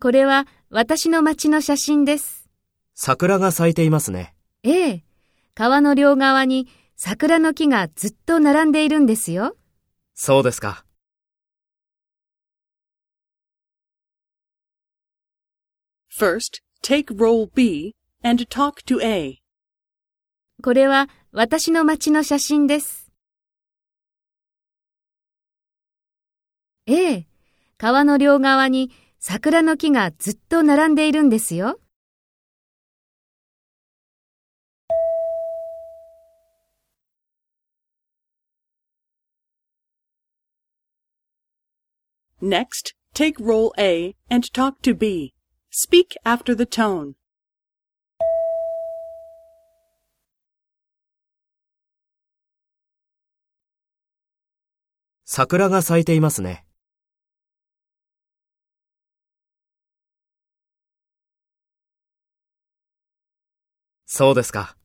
これは私の町の写真です。桜が咲いていますね。ええ。川の両側に桜の木がずっと並んでいるんですよ。そうですか。First, take role B and talk to A. これは私の町の写真です。ええ。川の両側に桜の木がずっと並んでいるんですよ。Next, take role A and talk to B. Speak after the tone. 桜が咲いていますね。そうですか。